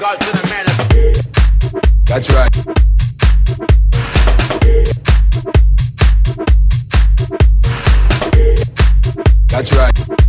Sent a man. That's right. That's right.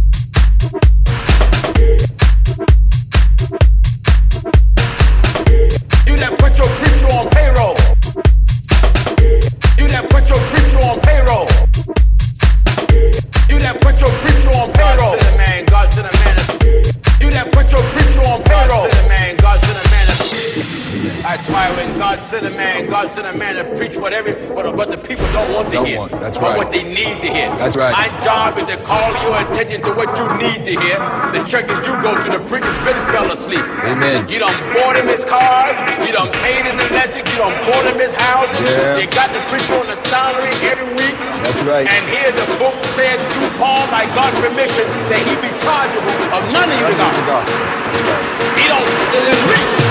God sent a man to preach what every what, what the people don't want to Don't hear, want. That's but right. what they need to hear. That's right. My job is to call your attention to what you need to hear. The churches you go to, the preachers been fell asleep. Amen. You done bought him his cars, you done paid his electric, you done bought him his houses. Yeah. You got the preacher on the salary every week. That's right. And here the book says through Paul, by God's permission, that he be chargeable of none of you None the of the gospel. gospel. He don't, it is written.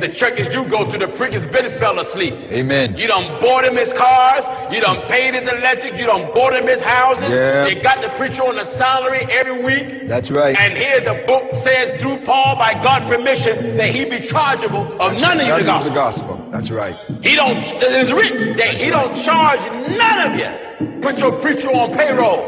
The churches you go to, the preachers been fell asleep. Amen. You done bought him his cars, you done paid his electric, you done bought him his houses. Yeah. You got the preacher on a salary every week. That's right. And here the book says through Paul, by God permission, that he be chargeable of none of you the of the gospel. gospel. That's right. He don't. It's written that he don't charge none of you. Put your preacher on payroll.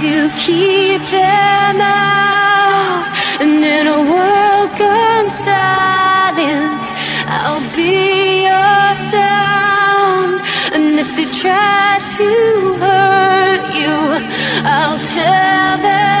to keep them out. And in a world gone silent, I'll be your sound. And if they try to hurt you, I'll tell them.